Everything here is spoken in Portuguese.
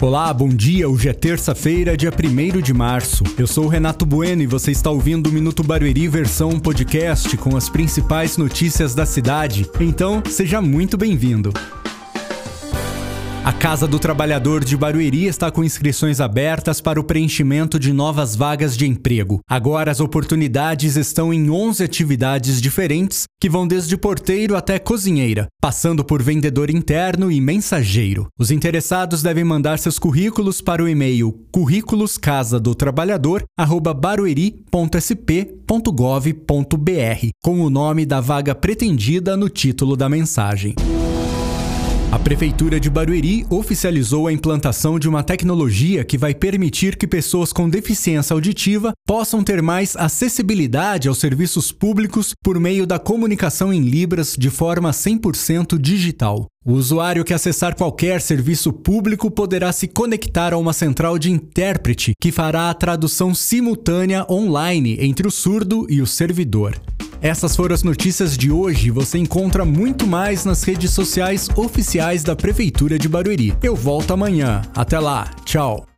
Olá, bom dia. Hoje é terça-feira, dia 1 de março. Eu sou o Renato Bueno e você está ouvindo o Minuto Barueri versão podcast com as principais notícias da cidade. Então, seja muito bem-vindo. A Casa do Trabalhador de Barueri está com inscrições abertas para o preenchimento de novas vagas de emprego. Agora as oportunidades estão em 11 atividades diferentes, que vão desde porteiro até cozinheira, passando por vendedor interno e mensageiro. Os interessados devem mandar seus currículos para o e-mail currículoscasadotrabalhador@barueri.sp.gov.br, com o nome da vaga pretendida no título da mensagem. A Prefeitura de Barueri oficializou a implantação de uma tecnologia que vai permitir que pessoas com deficiência auditiva possam ter mais acessibilidade aos serviços públicos por meio da comunicação em Libras de forma 100% digital. O usuário que acessar qualquer serviço público poderá se conectar a uma central de intérprete que fará a tradução simultânea online entre o surdo e o servidor. Essas foram as notícias de hoje. Você encontra muito mais nas redes sociais oficiais da Prefeitura de Barueri. Eu volto amanhã. Até lá. Tchau.